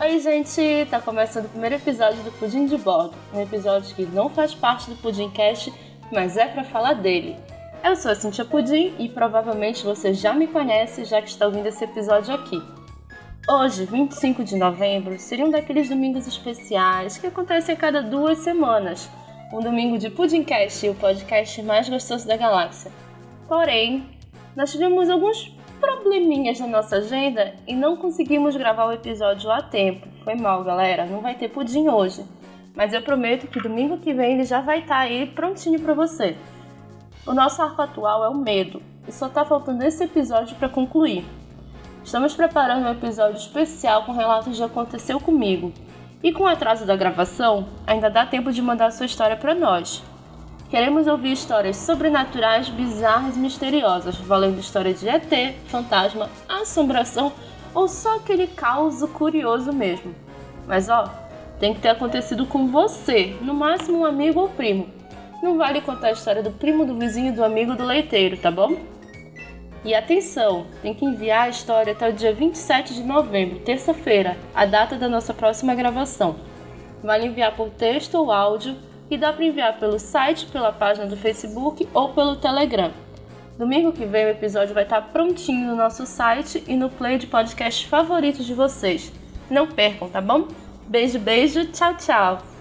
Oi, gente! Tá começando o primeiro episódio do Pudim de Bordo, um episódio que não faz parte do Pudim Cast, mas é para falar dele. Eu sou a Cintia Pudim e provavelmente você já me conhece já que está ouvindo esse episódio aqui. Hoje, 25 de novembro, seria um daqueles domingos especiais que acontecem a cada duas semanas. Um domingo de Pudimcast, o podcast mais gostoso da galáxia. Porém, nós tivemos alguns probleminhas na nossa agenda e não conseguimos gravar o episódio a tempo. Foi mal, galera, não vai ter pudim hoje. Mas eu prometo que domingo que vem ele já vai estar tá aí prontinho para você. O nosso arco atual é o medo, e só tá faltando esse episódio para concluir. Estamos preparando um episódio especial com relatos de aconteceu comigo. E com o atraso da gravação, ainda dá tempo de mandar sua história para nós. Queremos ouvir histórias sobrenaturais, bizarras e misteriosas, valendo história de ET, fantasma, assombração ou só aquele caos curioso mesmo. Mas ó, tem que ter acontecido com você, no máximo um amigo ou primo. Não vale contar a história do primo, do vizinho, do amigo, do leiteiro, tá bom? E atenção, tem que enviar a história até o dia 27 de novembro, terça-feira, a data da nossa próxima gravação. Vale enviar por texto ou áudio e dá para enviar pelo site, pela página do Facebook ou pelo Telegram. Domingo que vem o episódio vai estar prontinho no nosso site e no play de podcast favoritos de vocês. Não percam, tá bom? Beijo, beijo, tchau, tchau!